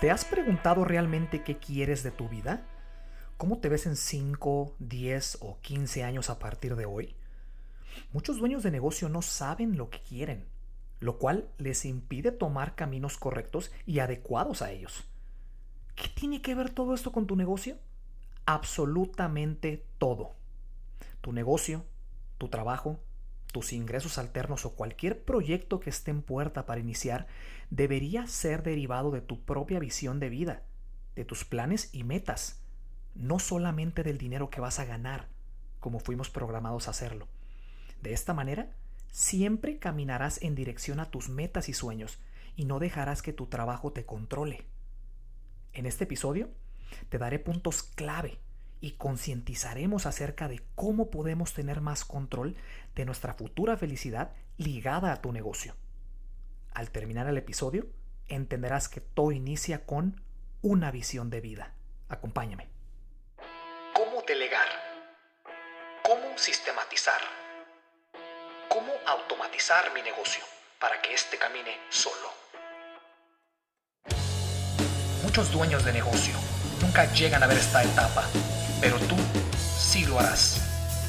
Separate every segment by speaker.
Speaker 1: ¿Te has preguntado realmente qué quieres de tu vida? ¿Cómo te ves en 5, 10 o 15 años a partir de hoy? Muchos dueños de negocio no saben lo que quieren, lo cual les impide tomar caminos correctos y adecuados a ellos. ¿Qué tiene que ver todo esto con tu negocio? Absolutamente todo. Tu negocio, tu trabajo, tus ingresos alternos o cualquier proyecto que esté en puerta para iniciar debería ser derivado de tu propia visión de vida, de tus planes y metas, no solamente del dinero que vas a ganar, como fuimos programados a hacerlo. De esta manera, siempre caminarás en dirección a tus metas y sueños y no dejarás que tu trabajo te controle. En este episodio, te daré puntos clave y concientizaremos acerca de cómo podemos tener más control de nuestra futura felicidad ligada a tu negocio. Al terminar el episodio, entenderás que todo inicia con una visión de vida. Acompáñame. ¿Cómo delegar? ¿Cómo sistematizar? ¿Cómo automatizar mi negocio para que éste camine solo? Muchos dueños de negocio nunca llegan a ver esta etapa pero tú sí lo harás.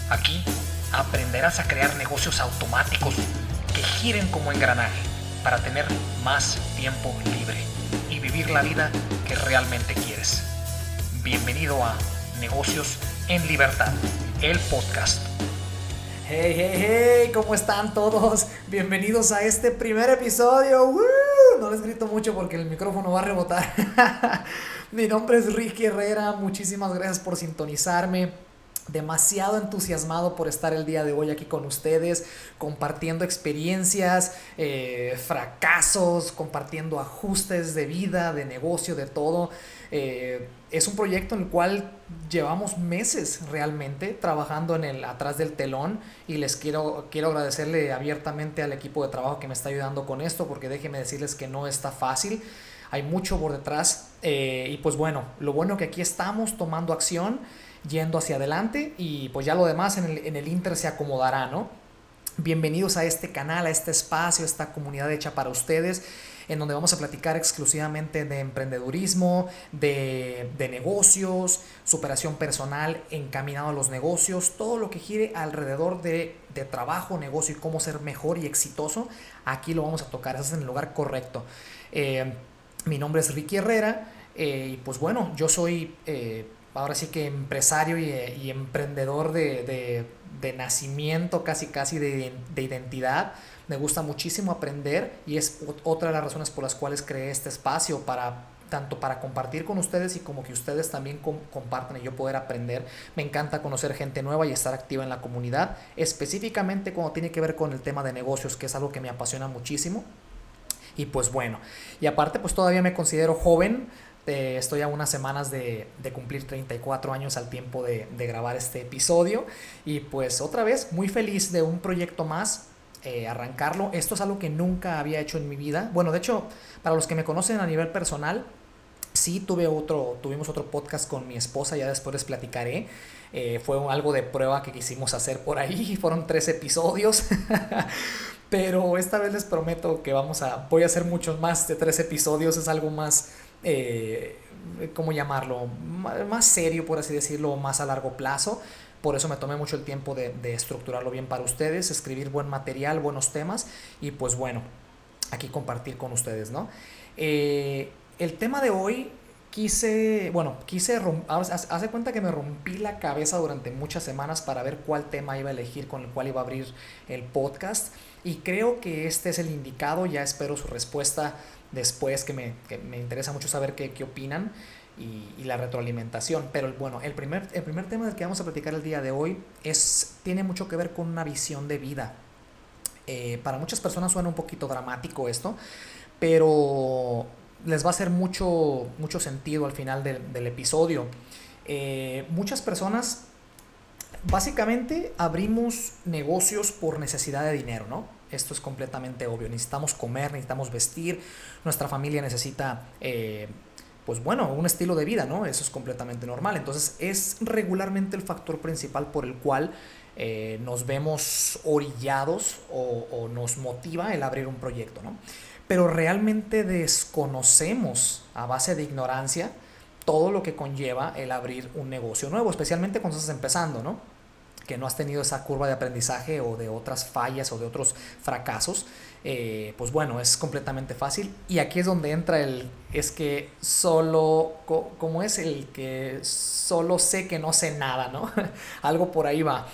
Speaker 1: Aquí aprenderás a crear negocios automáticos que giren como engranaje para tener más tiempo libre y vivir la vida que realmente quieres. Bienvenido a Negocios en Libertad, el podcast. Hey, hey, hey, ¿cómo están todos? Bienvenidos a este primer episodio. No les grito mucho porque el micrófono va a rebotar. Mi nombre es Ricky Herrera, muchísimas gracias por sintonizarme. Demasiado entusiasmado por estar el día de hoy aquí con ustedes, compartiendo experiencias, eh, fracasos, compartiendo ajustes de vida, de negocio, de todo. Eh, es un proyecto en el cual llevamos meses realmente trabajando en el atrás del telón y les quiero, quiero agradecerle abiertamente al equipo de trabajo que me está ayudando con esto porque déjenme decirles que no está fácil hay mucho por detrás. Eh, y pues bueno, lo bueno que aquí estamos tomando acción, yendo hacia adelante y pues ya lo demás en el, Inter se acomodará, ¿no? Bienvenidos a este canal, a este espacio, a esta comunidad hecha para ustedes, en donde vamos a platicar exclusivamente de emprendedurismo, de, negocios, superación personal encaminado a los negocios, todo lo que gire alrededor de, trabajo, negocio y cómo ser mejor y exitoso, aquí lo vamos a tocar, eso es en el lugar correcto. Eh, mi nombre es Ricky Herrera eh, y pues bueno, yo soy eh, ahora sí que empresario y, emprendedor de, nacimiento, casi casi de, identidad. Me gusta muchísimo aprender y es otra de las razones por las cuales creé este espacio para tanto para compartir con ustedes y como que ustedes también compartan y yo poder aprender. Me encanta conocer gente nueva y estar activa en la comunidad, específicamente cuando tiene que ver con el tema de negocios, que es algo que me apasiona muchísimo. Y pues bueno, y aparte pues todavía me considero joven, eh, estoy a unas semanas de, cumplir 34 años al tiempo de, grabar este episodio y pues otra vez muy feliz de un proyecto más, eh, arrancarlo. Esto es algo que nunca había hecho en mi vida. Bueno, de hecho, para los que me conocen a nivel personal, sí tuve otro, tuvimos otro podcast con mi esposa, ya después les platicaré. Eh, fue algo de prueba que quisimos hacer por ahí, fueron tres episodios. Pero esta vez les prometo que vamos a, voy a hacer muchos más de tres episodios, es algo más, eh, ¿cómo llamarlo? más serio, por así decirlo, más a largo plazo. Por eso me tomé mucho el tiempo de, estructurarlo bien para ustedes, escribir buen material, buenos temas y pues bueno, aquí compartir con ustedes, ¿no? Eh, el tema de hoy quise, bueno, quise, hace cuenta que me rompí la cabeza durante muchas semanas para ver cuál tema iba a elegir, con el cual iba a abrir el podcast. Y creo que este es el indicado, ya espero su respuesta después, que me, interesa mucho saber qué, qué opinan y, la retroalimentación. Pero bueno, el primer, el primer tema del que vamos a platicar el día de hoy es, tiene mucho que ver con una visión de vida. Eh, para muchas personas suena un poquito dramático esto, pero les va a hacer mucho, mucho sentido al final del, episodio. Eh, muchas personas Básicamente abrimos negocios por necesidad de dinero, ¿no? Esto es completamente obvio. Necesitamos comer, necesitamos vestir, nuestra familia necesita, eh, pues bueno, un estilo de vida, ¿no? Eso es completamente normal. Entonces es regularmente el factor principal por el cual eh, nos vemos orillados o, o, nos motiva el abrir un proyecto, ¿no? Pero realmente desconocemos a base de ignorancia todo lo que conlleva el abrir un negocio nuevo, especialmente cuando estás empezando, ¿no? Que no has tenido esa curva de aprendizaje o de otras fallas o de otros fracasos, eh, pues bueno, es completamente fácil. Y aquí es donde entra el, es que solo, como es el que solo sé que no sé nada, ¿no? Algo por ahí va.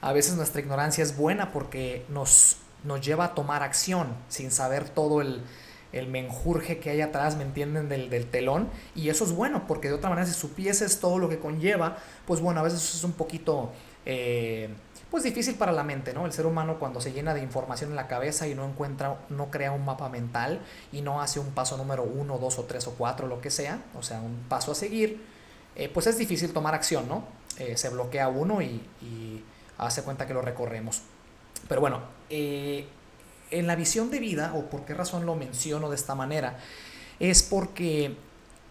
Speaker 1: A veces nuestra ignorancia es buena porque nos, nos lleva a tomar acción sin saber todo el, el menjurje que hay atrás, ¿me entienden? Del, del, telón. Y eso es bueno, porque de otra manera, si supieses todo lo que conlleva, pues bueno, a veces es un poquito, eh, pues difícil para la mente, ¿no? El ser humano cuando se llena de información en la cabeza y no encuentra, no crea un mapa mental y no hace un paso número uno, dos o tres o cuatro, lo que sea, o sea, un paso a seguir, eh, pues es difícil tomar acción, ¿no? Eh, se bloquea uno y, y, hace cuenta que lo recorremos. Pero bueno, eh, en la visión de vida, o por qué razón lo menciono de esta manera, es porque,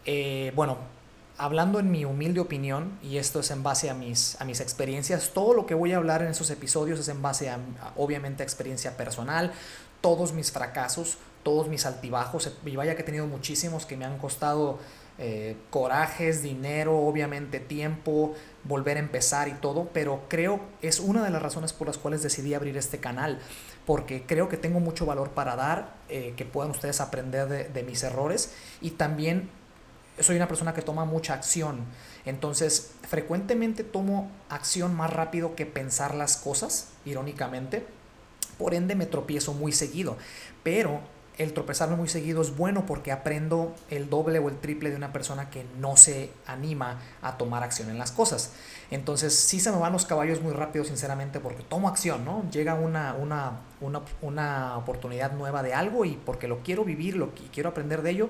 Speaker 1: eh, bueno, hablando en mi humilde opinión, y esto es en base a mis, a mis experiencias, todo lo que voy a hablar en esos episodios es en base a, a obviamente, a experiencia personal, todos mis fracasos, todos mis altibajos, y vaya que he tenido muchísimos que me han costado eh, corajes, dinero, obviamente tiempo, volver a empezar y todo, pero creo es una de las razones por las cuales decidí abrir este canal, porque creo que tengo mucho valor para dar, eh, que puedan ustedes aprender de, de mis errores y también soy una persona que toma mucha acción, entonces frecuentemente tomo acción más rápido que pensar las cosas, irónicamente, por ende me tropiezo muy seguido, pero el tropezarme muy seguido es bueno porque aprendo el doble o el triple de una persona que no se anima a tomar acción en las cosas. Entonces sí se me van los caballos muy rápido, sinceramente, porque tomo acción, ¿no? Llega una, una, una, una oportunidad nueva de algo y porque lo quiero vivir lo, y quiero aprender de ello,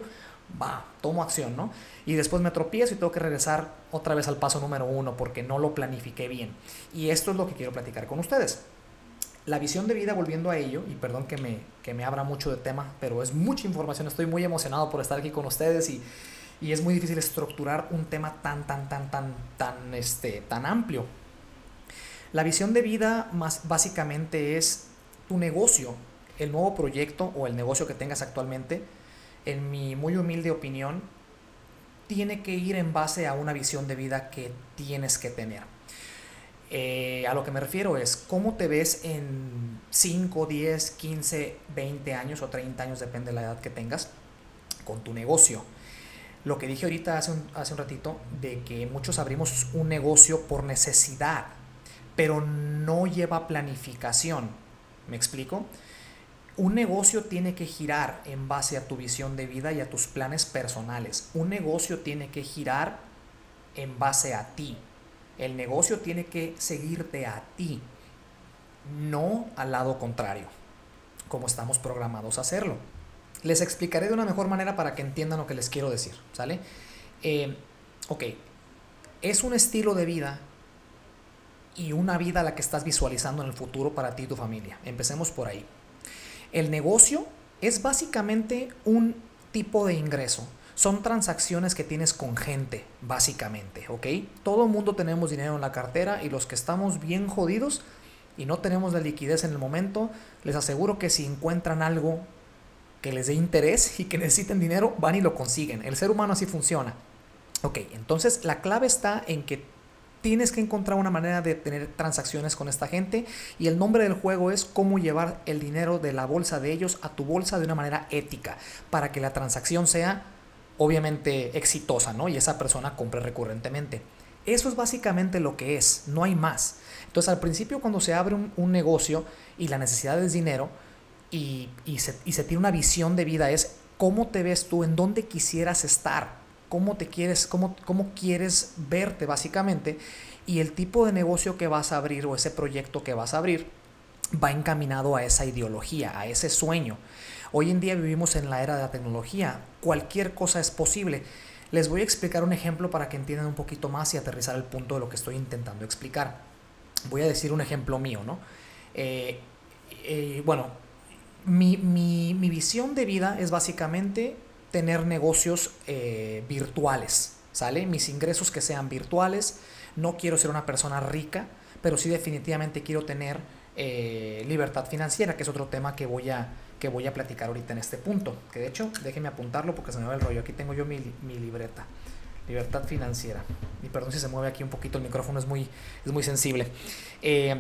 Speaker 1: va, tomo acción, ¿no? Y después me tropiezo y tengo que regresar otra vez al paso número uno porque no lo planifiqué bien. Y esto es lo que quiero platicar con ustedes. La visión de vida, volviendo a ello, y perdón que me, que me abra mucho de tema, pero es mucha información, estoy muy emocionado por estar aquí con ustedes y, y es muy difícil estructurar un tema tan, tan, tan, tan, tan, este, tan amplio. La visión de vida más básicamente es tu negocio, el nuevo proyecto o el negocio que tengas actualmente, en mi muy humilde opinión, tiene que ir en base a una visión de vida que tienes que tener. Eh, a lo que me refiero es cómo te ves en 5, 10, 15, 20 años o 30 años, depende de la edad que tengas, con tu negocio. Lo que dije ahorita hace un, hace un ratito, de que muchos abrimos un negocio por necesidad, pero no lleva planificación. ¿Me explico? Un negocio tiene que girar en base a tu visión de vida y a tus planes personales. Un negocio tiene que girar en base a ti, el negocio tiene que seguirte a ti, no al lado contrario, como estamos programados a hacerlo. Les explicaré de una mejor manera para que entiendan lo que les quiero decir, ¿sale? Eh, ok, es un estilo de vida y una vida la que estás visualizando en el futuro para ti y tu familia. Empecemos por ahí. El negocio es básicamente un tipo de ingreso son transacciones que tienes con gente, básicamente, ¿ok? Todo mundo tenemos dinero en la cartera y los que estamos bien jodidos y no tenemos la liquidez en el momento, les aseguro que si encuentran algo que les dé interés y que necesiten dinero, van y lo consiguen. El ser humano así funciona. Ok, entonces la clave está en que tienes que encontrar una manera de tener transacciones con esta gente y el nombre del juego es cómo llevar el dinero de la bolsa de ellos a tu bolsa de una manera ética para que la transacción sea obviamente exitosa, ¿no? Y esa persona compre recurrentemente. Eso es básicamente lo que es, no hay más. Entonces al principio cuando se abre un, negocio y la necesidad es dinero y, se, tiene una visión de vida es cómo te ves tú, en dónde quisieras estar, cómo te quieres, cómo, cómo quieres verte básicamente y el tipo de negocio que vas a abrir o ese proyecto que vas a abrir va encaminado a esa ideología, a ese sueño. Hoy en día vivimos en la era de la tecnología, cualquier cosa es posible. Les voy a explicar un ejemplo para que entiendan un poquito más y aterrizar el punto de lo que estoy intentando explicar. Voy a decir un ejemplo mío, ¿no? Eh, eh, bueno, mi, visión de vida es básicamente tener negocios eh, virtuales, ¿sale? Mis ingresos que sean virtuales. No quiero ser una persona rica, pero sí definitivamente quiero tener libertad financiera, que es otro tema que voy a, que voy a platicar ahorita en este punto. Que de hecho, déjenme apuntarlo porque se me va el rollo. Aquí tengo yo mi, libreta. Libertad financiera. Y perdón si se mueve aquí un poquito, el micrófono es muy, es muy sensible. Eh,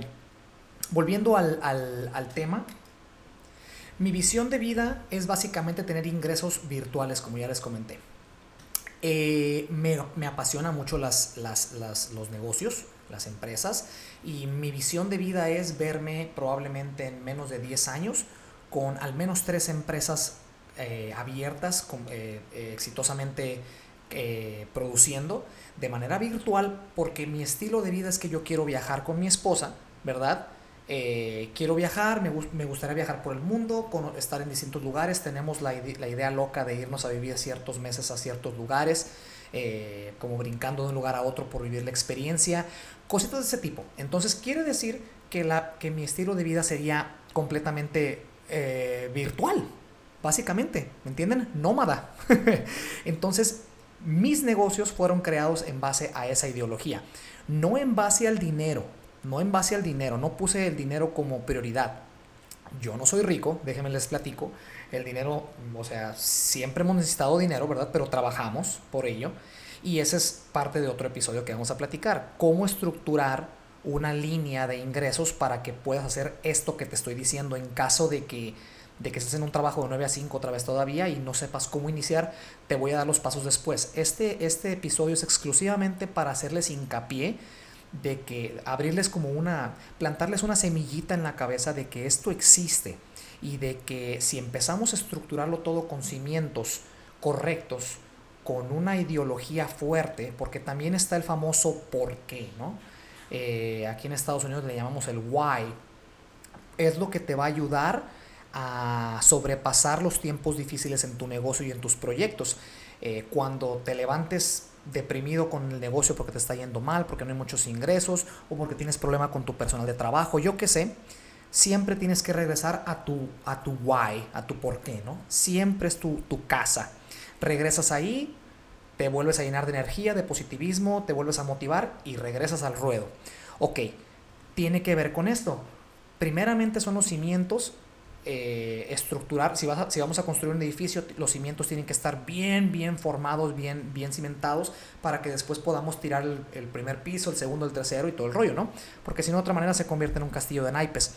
Speaker 1: volviendo al, al tema, mi visión de vida es básicamente tener ingresos virtuales, como ya les comenté. Eh, me, apasiona mucho las, los negocios, las empresas, y mi visión de vida es verme probablemente en menos de 10 años con al menos tres empresas eh, abiertas, eh, exitosamente produciendo de manera virtual, porque mi estilo de vida es que yo quiero viajar con mi esposa, ¿verdad? Eh, quiero viajar, me, gustaría viajar por el mundo, estar en distintos lugares, tenemos la, idea loca de irnos a vivir ciertos meses a ciertos lugares, eh, como brincando de un lugar a otro por vivir la experiencia, cositas de ese tipo. Entonces quiere decir que, la, que mi estilo de vida sería completamente eh, virtual, básicamente, ¿me entienden? Nómada. Entonces, mis negocios fueron creados en base a esa ideología, no en base al dinero no en base al dinero, no puse el dinero como prioridad. Yo no soy rico, déjenme les platico. El dinero, o sea, siempre hemos necesitado dinero, ¿verdad? Pero trabajamos por ello. Y ese es parte de otro episodio que vamos a platicar. Cómo estructurar una línea de ingresos para que puedas hacer esto que te estoy diciendo en caso de que, de que estés en un trabajo de 9 a 5 otra vez todavía y no sepas cómo iniciar, te voy a dar los pasos después. Este, este episodio es exclusivamente para hacerles hincapié de que abrirles como una, plantarles una semillita en la cabeza de que esto existe y de que si empezamos a estructurarlo todo con cimientos correctos, con una ideología fuerte, porque también está el famoso por qué, ¿no? Eh, aquí en Estados Unidos le llamamos el why, es lo que te va a ayudar a sobrepasar los tiempos difíciles en tu negocio y en tus proyectos. Eh, cuando te levantes deprimido con el negocio porque te está yendo mal, porque no hay muchos ingresos o porque tienes problema con tu personal de trabajo, yo qué sé, siempre tienes que regresar a tu, a tu why, a tu por qué, ¿no? Siempre es tu, tu casa. Regresas ahí, te vuelves a llenar de energía, de positivismo, te vuelves a motivar y regresas al ruedo. Ok, tiene que ver con esto. Primeramente son los cimientos eh, estructurar, si, vamos a construir un edificio, los cimientos tienen que estar bien, bien formados, bien, bien cimentados, para que después podamos tirar el, primer piso, el segundo, el tercero y todo el rollo, ¿no? Porque si no, de otra manera se convierte en un castillo de naipes.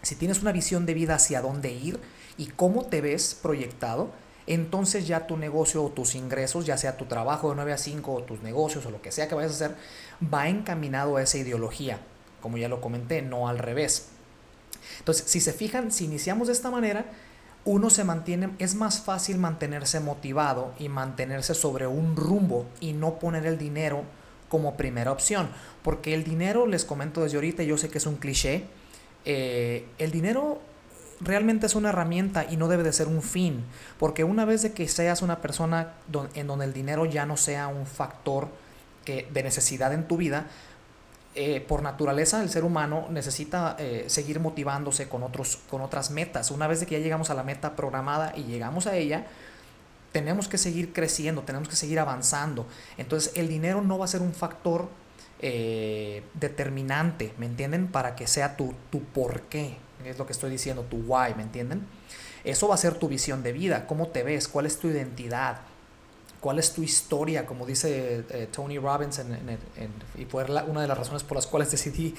Speaker 1: Si tienes una visión de vida hacia dónde ir y cómo te ves proyectado, entonces ya tu negocio o tus ingresos, ya sea tu trabajo de 9 a 5 o tus negocios o lo que sea que vayas a hacer, va encaminado a esa ideología, como ya lo comenté, no al revés. Entonces, si se fijan, si iniciamos de esta manera, uno se mantiene, es más fácil mantenerse motivado y mantenerse sobre un rumbo y no poner el dinero como primera opción. Porque el dinero, les comento desde ahorita, yo sé que es un cliché, eh, el dinero realmente es una herramienta y no debe de ser un fin. Porque una vez de que seas una persona en donde el dinero ya no sea un factor que, de necesidad en tu vida, eh, por naturaleza el ser humano necesita eh, seguir motivándose con, otros, con otras metas. Una vez de que ya llegamos a la meta programada y llegamos a ella, tenemos que seguir creciendo, tenemos que seguir avanzando. Entonces el dinero no va a ser un factor eh, determinante, ¿me entienden? Para que sea tu, tu por qué, es lo que estoy diciendo, tu why, ¿me entienden? Eso va a ser tu visión de vida, cómo te ves, cuál es tu identidad, cuál es tu historia, como dice eh, Tony Robbins, y fue una de las razones por las cuales decidí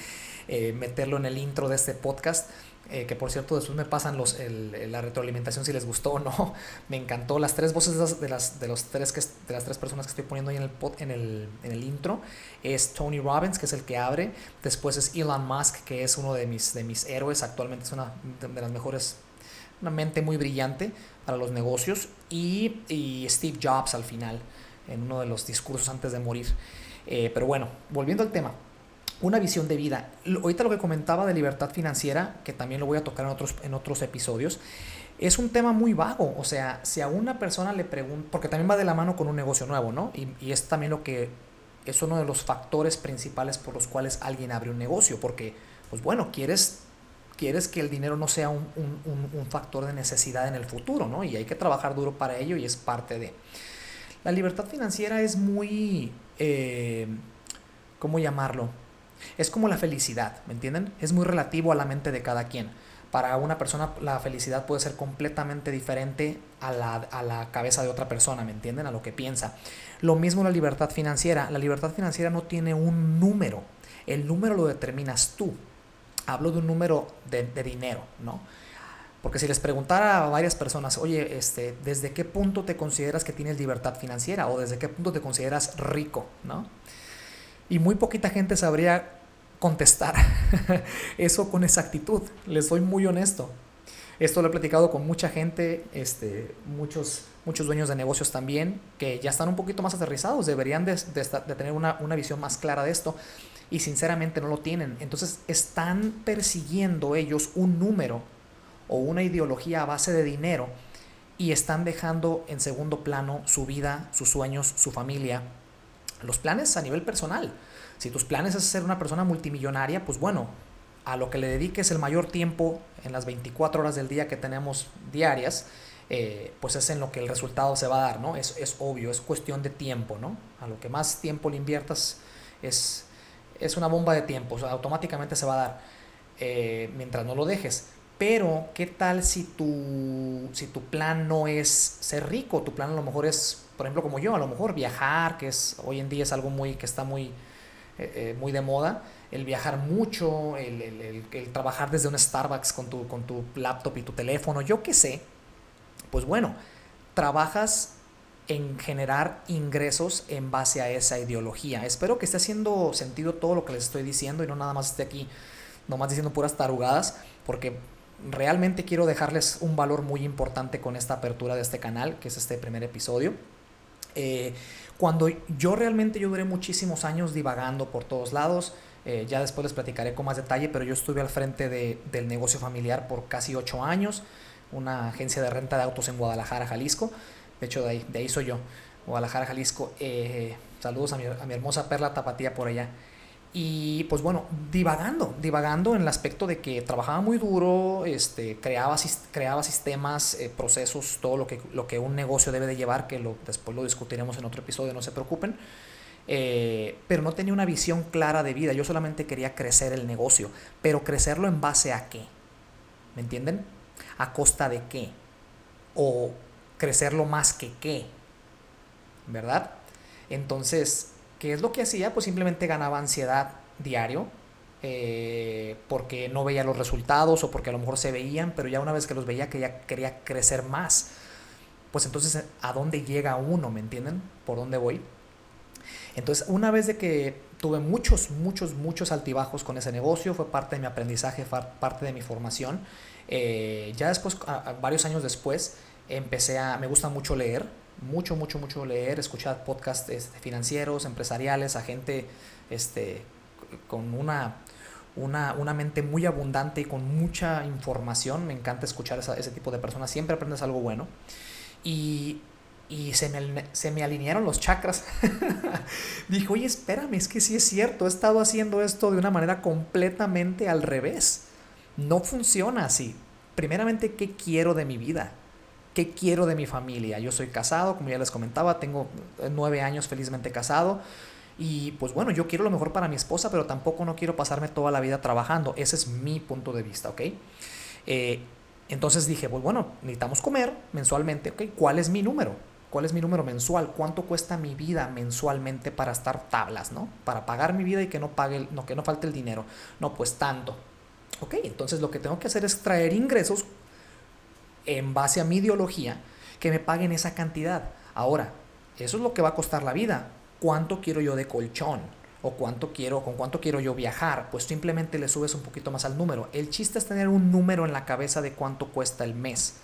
Speaker 1: eh, meterlo en el intro de este podcast. Eh, que por cierto después me pasan los, la retroalimentación si les gustó o no. Me encantó las tres voces de las, de los tres que, de las tres personas que estoy poniendo ahí en el, en, el, en el intro. Es Tony Robbins, que es el que abre. Después es Elon Musk, que es uno de mis, de mis héroes. Actualmente es una de las mejores una mente muy brillante para los negocios y, Steve Jobs al final, en uno de los discursos antes de morir. Eh, pero bueno, volviendo al tema, una visión de vida. Ahorita lo que comentaba de libertad financiera, que también lo voy a tocar en otros, en otros episodios, es un tema muy vago. O sea, si a una persona le pregunta, porque también va de la mano con un negocio nuevo, ¿no? Y, y es también lo que es uno de los factores principales por los cuales alguien abre un negocio, porque, pues bueno, quieres quieres que el dinero no sea un, factor de necesidad en el futuro, ¿no? Y hay que trabajar duro para ello y es parte de... La libertad financiera es muy... Eh, ¿Cómo llamarlo? Es como la felicidad, ¿me entienden? Es muy relativo a la mente de cada quien. para una persona la felicidad puede ser completamente diferente a la, a la, cabeza de otra persona, ¿me entienden? A lo que piensa. Lo mismo la libertad financiera. La libertad financiera no tiene un número. El número lo determinas tú. Hablo de un número de, dinero, ¿no? Porque si les preguntara a varias personas, oye, este, ¿desde qué punto te consideras que tienes libertad financiera? O desde qué punto te consideras rico, ¿no? Y muy poquita gente sabría contestar eso con exactitud. Les soy muy honesto. Esto lo he platicado con mucha gente, este, muchos, muchos dueños de negocios también, que ya están un poquito más aterrizados, deberían de, tener una, una, visión más clara de esto y sinceramente no lo tienen. Entonces están persiguiendo ellos un número o una ideología a base de dinero y están dejando en segundo plano su vida, sus sueños, su familia, los planes a nivel personal. Si tus planes es ser una persona multimillonaria, pues bueno, a lo que le dediques el mayor tiempo en las 24 horas del día que tenemos diarias, eh, pues es en lo que el resultado se va a dar, ¿no? Es, es, obvio, es cuestión de tiempo, ¿no? A lo que más tiempo le inviertas es, es una bomba de tiempo, automáticamente se va a dar eh, mientras no lo dejes. Pero, ¿qué tal si tu, si tu plan no es ser rico? Tu plan a lo mejor es, por ejemplo, como yo, a lo mejor viajar, que es hoy en día es algo muy que está muy eh, eh, muy de moda, el viajar mucho, el, trabajar desde un Starbucks con tu, con tu laptop y tu teléfono, yo qué sé, pues bueno, trabajas en generar ingresos en base a esa ideología. Espero que esté haciendo sentido todo lo que les estoy diciendo y no nada más esté aquí, nomás diciendo puras tarugadas, porque realmente quiero dejarles un valor muy importante con esta apertura de este canal, que es este primer episodio. Eh, cuando yo realmente yo duré muchísimos años divagando por todos lados, eh, ya después les platicaré con más detalle, pero yo estuve al frente de, del negocio familiar por casi ocho años, una agencia de renta de autos en Guadalajara, Jalisco. De hecho, de ahí, de ahí soy yo, Guadalajara, Jalisco. Eh, saludos a mi, a mi hermosa perla tapatía por allá. Y pues bueno, divagando, divagando en el aspecto de que trabajaba muy duro, este, creaba, creaba sistemas, eh, procesos, todo lo que, lo que un negocio debe de llevar, que después lo discutiremos en otro episodio, no se preocupen. Eh, pero no tenía una visión clara de vida, yo solamente quería crecer el negocio, pero crecerlo en base a qué, ¿me entienden? ¿A costa de qué? O crecerlo más que qué, ¿verdad? Entonces, ¿Qué es lo que hacía? Pues simplemente ganaba ansiedad diario, eh, porque no veía los resultados o porque a lo mejor se veían, pero ya una vez que los veía que ya quería crecer más. Pues entonces, ¿a dónde llega uno? ¿Me entienden? ¿Por dónde voy? Entonces, una vez de que tuve muchos, muchos, muchos altibajos con ese negocio, fue parte de mi aprendizaje, fue parte de mi formación. Eh, ya después, varios años después, empecé a, me gusta mucho leer, mucho, mucho, mucho leer, escuchar podcasts este, financieros, empresariales, a gente este, con una, una, una, mente muy abundante y con mucha información. Me encanta escuchar a ese tipo de personas, siempre aprendes algo bueno. Y, y se, me, se me alinearon los chakras. Dijo, oye, espérame, es que sí es cierto, he estado haciendo esto de una manera completamente al revés. No funciona así. Primeramente, ¿qué quiero de mi vida? ¿Qué quiero de mi familia? Yo soy casado, como ya les comentaba, tengo eh, nueve años felizmente casado. Y pues bueno, yo quiero lo mejor para mi esposa, pero tampoco no quiero pasarme toda la vida trabajando. Ese es mi punto de vista, ¿ok? Eh, entonces dije, pues bueno, necesitamos comer mensualmente, ¿ok? ¿Cuál es mi número? ¿Cuál es mi número mensual? ¿Cuánto cuesta mi vida mensualmente para estar tablas, ¿no? Para pagar mi vida y que no, pague, no, que no falte el dinero. No, pues tanto. Ok, entonces lo que tengo que hacer es traer ingresos en base a mi ideología, que me paguen esa cantidad. Ahora, eso es lo que va a costar la vida. ¿Cuánto quiero yo de colchón? ¿O cuánto quiero, con cuánto quiero yo viajar? Pues simplemente le subes un poquito más al número. El chiste es tener un número en la cabeza de cuánto cuesta el mes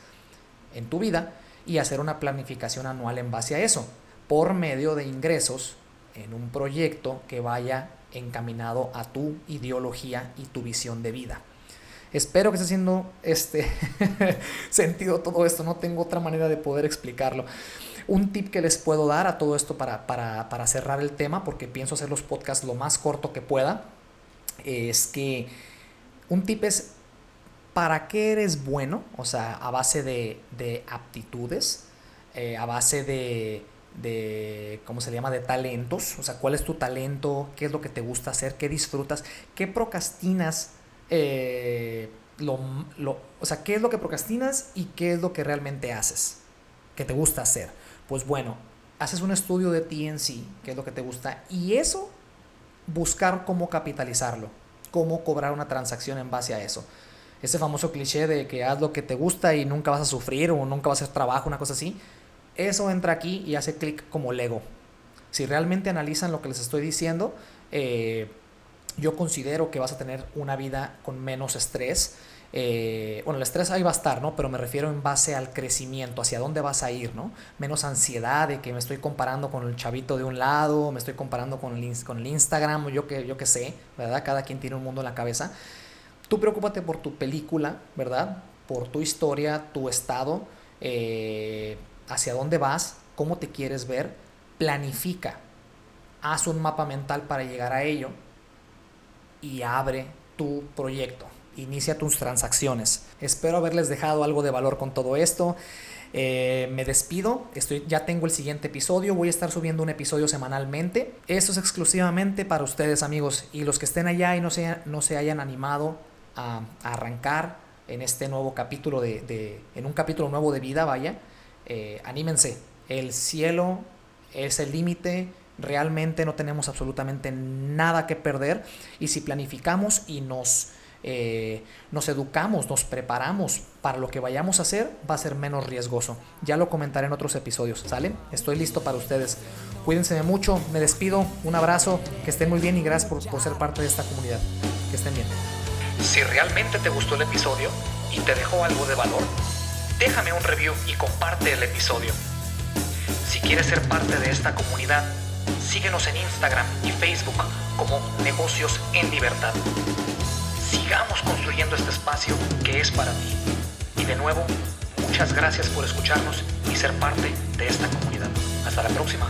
Speaker 1: en tu vida y hacer una planificación anual en base a eso, por medio de ingresos en un proyecto que vaya encaminado a tu ideología y tu visión de vida. Espero que esté haciendo este sentido todo esto, no tengo otra manera de poder explicarlo. Un tip que les puedo dar a todo esto para, cerrar el tema, porque pienso hacer los podcasts lo más corto que pueda, es que un tip es, ¿para qué eres bueno? O sea, a base de, de aptitudes, eh, a base de, ¿cómo se llama?, de talentos. O sea, ¿cuál es tu talento? ¿Qué es lo que te gusta hacer? ¿Qué disfrutas? ¿Qué procrastinas? Eh, lo, o sea, qué es lo que procrastinas y qué es lo que realmente haces, que te gusta hacer. Pues bueno, haces un estudio de ti en sí, qué es lo que te gusta, y eso, buscar cómo capitalizarlo, cómo cobrar una transacción en base a eso. Ese famoso cliché de que haz lo que te gusta y nunca vas a sufrir o nunca vas a hacer trabajo, una cosa así, eso entra aquí y hace clic como Lego. Si realmente analizan lo que les estoy diciendo, eh, yo considero que vas a tener una vida con menos estrés. Eh, bueno, el estrés ahí va a estar, ¿no? Pero me refiero en base al crecimiento, hacia dónde vas a ir, ¿no? Menos ansiedad de que me estoy comparando con el chavito de un lado, me estoy comparando con el, con el Instagram, yo que, yo que sé, ¿verdad? Cada quien tiene un mundo en la cabeza. Tú preocúpate por tu película, ¿verdad? Por tu historia, tu estado, eh, hacia dónde vas, cómo te quieres ver, planifica, haz un mapa mental para llegar a ello y abre tu proyecto. Inicia tus transacciones. Espero haberles dejado algo de valor con todo esto. Eh, me despido, estoy, ya tengo el siguiente episodio, voy a estar subiendo un episodio semanalmente. Esto es exclusivamente para ustedes amigos y los que estén allá y no se, no se hayan animado a, arrancar en este nuevo capítulo de, en un capítulo nuevo de vida, vaya, eh, anímense. El cielo es el límite, realmente no tenemos absolutamente nada que perder y si planificamos y nos, eh, nos educamos, nos preparamos para lo que vayamos a hacer, va a ser menos riesgoso. Ya lo comentaré en otros episodios, ¿sale? Estoy listo para ustedes. Cuídense mucho, me despido, un abrazo, que estén muy bien y gracias por, por ser parte de esta comunidad. Que estén bien.
Speaker 2: Si realmente te gustó el episodio y te dejó algo de valor, déjame un review y comparte el episodio. Si quieres ser parte de esta comunidad, síguenos en Instagram y Facebook como Negocios en Libertad. Sigamos construyendo este espacio que es para ti. Y de nuevo, muchas gracias por escucharnos y ser parte de esta comunidad. Hasta la próxima.